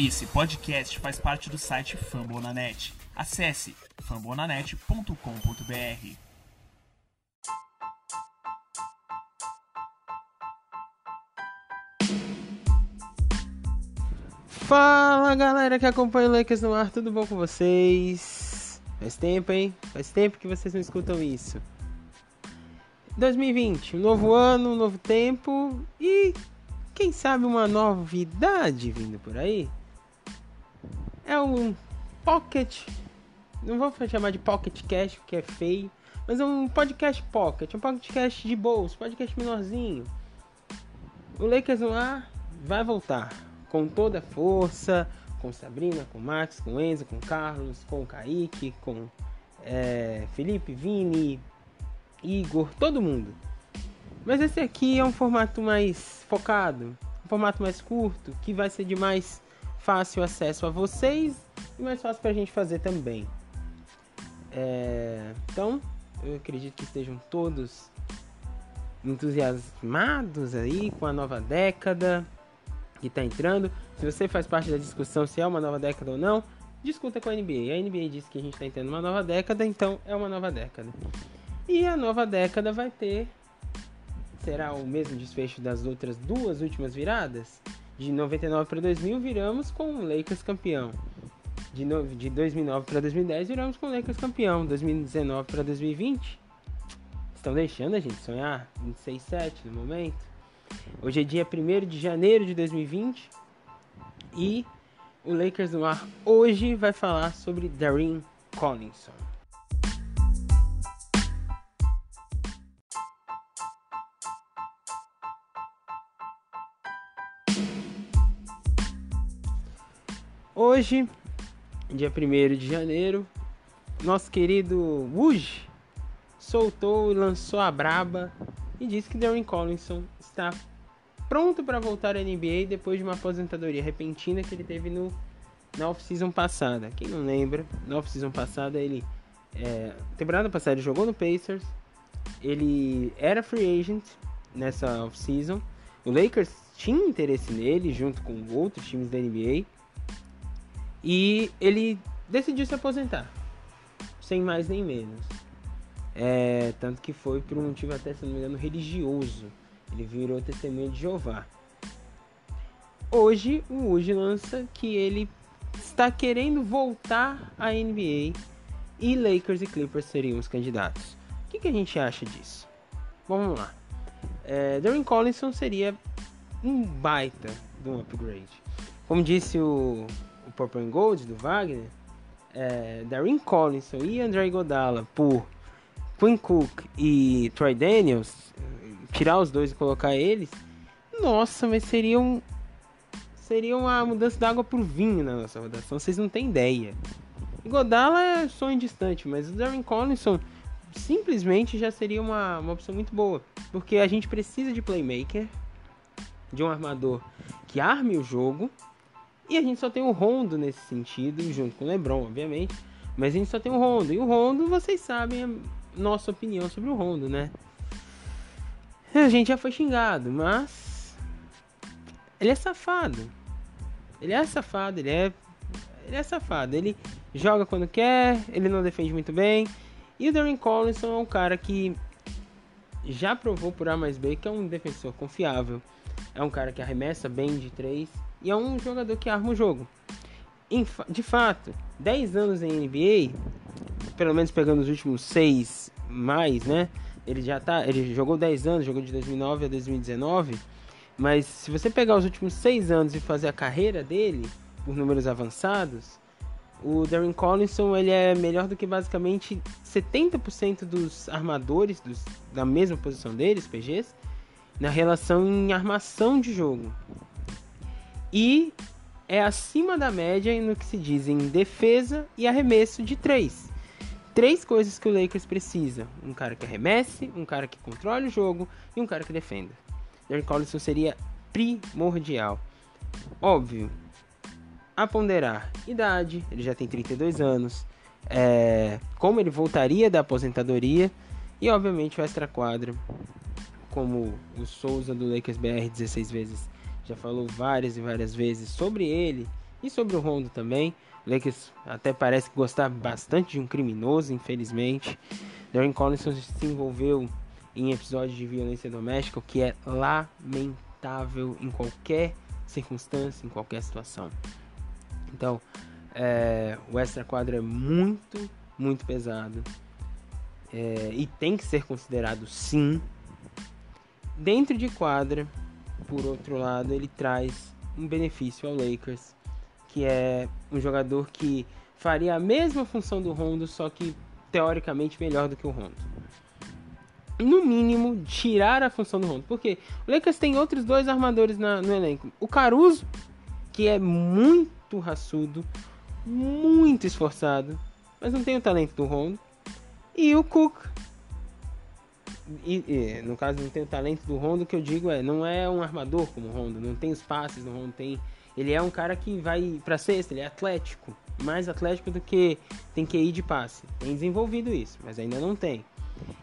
Esse podcast faz parte do site Fambonanet. Acesse fambonanet.com.br. Fala galera que acompanha o Lakers no ar, tudo bom com vocês? Faz tempo, hein? Faz tempo que vocês não escutam isso. 2020, um novo ano, um novo tempo e quem sabe uma novidade vindo por aí? É um pocket, não vou chamar de pocket cash porque é feio, mas é um podcast pocket, um podcast de bolso, podcast menorzinho. O Lakers no vai voltar com toda a força, com Sabrina, com Max, com Enzo, com Carlos, com Kaique, com é, Felipe, Vini, Igor, todo mundo. Mas esse aqui é um formato mais focado, um formato mais curto, que vai ser de mais fácil acesso a vocês e mais fácil para a gente fazer também. É, então, eu acredito que estejam todos entusiasmados aí com a nova década que está entrando. Se você faz parte da discussão se é uma nova década ou não, discuta com a NBA. A NBA disse que a gente está entrando uma nova década, então é uma nova década. E a nova década vai ter. Será o mesmo desfecho das outras duas últimas viradas? De 99 para 2000 viramos com o Lakers campeão. De, no, de 2009 para 2010 viramos com o Lakers campeão. 2019 para 2020 estão deixando a gente sonhar. 26 7 no momento. Hoje é dia 1 de janeiro de 2020 e o Lakers no ar hoje vai falar sobre Darren Collinson. Hoje, dia 1 de janeiro, nosso querido Wuj soltou e lançou a braba e disse que Darren Collinson está pronto para voltar à NBA depois de uma aposentadoria repentina que ele teve no, na off-season passada. Quem não lembra, na off-season passada ele. É, temporada passada ele jogou no Pacers, ele era free agent nessa off-season. O Lakers tinha interesse nele junto com outros times da NBA e ele decidiu se aposentar, sem mais nem menos. É, tanto que foi por um motivo até, se não me engano, religioso. Ele virou testemunha de Jeová. Hoje, o Uji lança que ele está querendo voltar à NBA e Lakers e Clippers seriam os candidatos. O que, que a gente acha disso? Vamos lá. É, Darren Collinson seria um baita de um upgrade. Como disse o, o Purple and Gold do Wagner, é, Darren Collinson e André Godala por Quinn Cook e Troy Daniels, tirar os dois e colocar eles, nossa, mas seria um seria uma mudança d'água pro vinho na nossa rotação, vocês não têm ideia. Godala é sonho distante, mas o Darren Collinson simplesmente já seria uma, uma opção muito boa, porque a gente precisa de playmaker, de um armador que arme o jogo, e a gente só tem o Rondo nesse sentido, junto com o LeBron, obviamente, mas a gente só tem o Rondo, e o Rondo, vocês sabem, nossa opinião sobre o Rondo, né? A gente já foi xingado, mas ele é safado. Ele é safado, ele é ele é safado. Ele joga quando quer, ele não defende muito bem. E o Darren Collinson é um cara que já provou por A mais B que é um defensor confiável. É um cara que arremessa bem de três e é um jogador que arma o jogo. De fato, 10 anos em NBA, pelo menos pegando os últimos 6 mais, né? Ele já tá, ele jogou 10 anos, jogou de 2009 a 2019, mas se você pegar os últimos 6 anos e fazer a carreira dele por números avançados, o Darren Collinson ele é melhor do que basicamente 70% dos armadores dos, da mesma posição deles, PGs, na relação em armação de jogo. E é acima da média no que se diz em defesa e arremesso de 3 três coisas que o Lakers precisa: um cara que arremesse, um cara que controle o jogo e um cara que defenda. Derrick Collison seria primordial. Óbvio, a ponderar idade, ele já tem 32 anos, é, como ele voltaria da aposentadoria e, obviamente, o extra-quadro, como o Souza do Lakers BR 16 vezes já falou várias e várias vezes sobre ele E sobre o Rondo também, o Lakers até parece gostar bastante de um criminoso, infelizmente. Darren Collison se envolveu em episódios de violência doméstica, o que é lamentável em qualquer circunstância, em qualquer situação. Então, é, o extra quadro é muito, muito pesado é, e tem que ser considerado sim. Dentro de quadra, por outro lado, ele traz um benefício ao Lakers, que é um jogador que faria a mesma função do Rondo, só que teoricamente melhor do que o Rondo. No mínimo, tirar a função do Rondo. Porque o Lakers tem outros dois armadores na, no elenco. O Caruso, que é muito raçudo, muito esforçado, mas não tem o talento do Rondo. E o Cook. E, e, no caso, não tem o talento do Rondo, que eu digo é, não é um armador como o Rondo, não tem os passes do Rondo, tem. Ele é um cara que vai pra sexta, ele é atlético. Mais atlético do que tem que ir de passe. Tem desenvolvido isso, mas ainda não tem.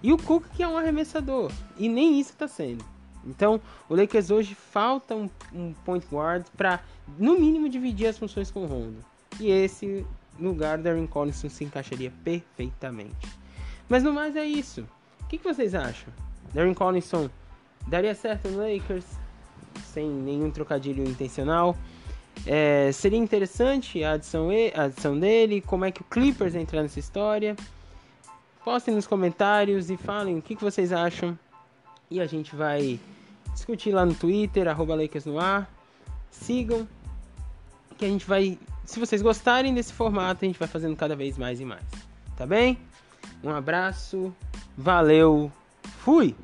E o Cook que é um arremessador. E nem isso está sendo. Então, o Lakers hoje falta um, um point guard para, no mínimo, dividir as funções com o Rondo. E esse lugar, Darren Collison se encaixaria perfeitamente. Mas no mais é isso. O que, que vocês acham? Darren Collinson daria certo no Lakers? Sem nenhum trocadilho intencional. É, seria interessante a adição, a adição dele. Como é que o Clippers entra nessa história? Postem nos comentários e falem o que, que vocês acham. E a gente vai discutir lá no Twitter, arroba Lakers no ar. Sigam. Que a gente vai. Se vocês gostarem desse formato, a gente vai fazendo cada vez mais e mais. Tá bem? Um abraço, valeu, fui!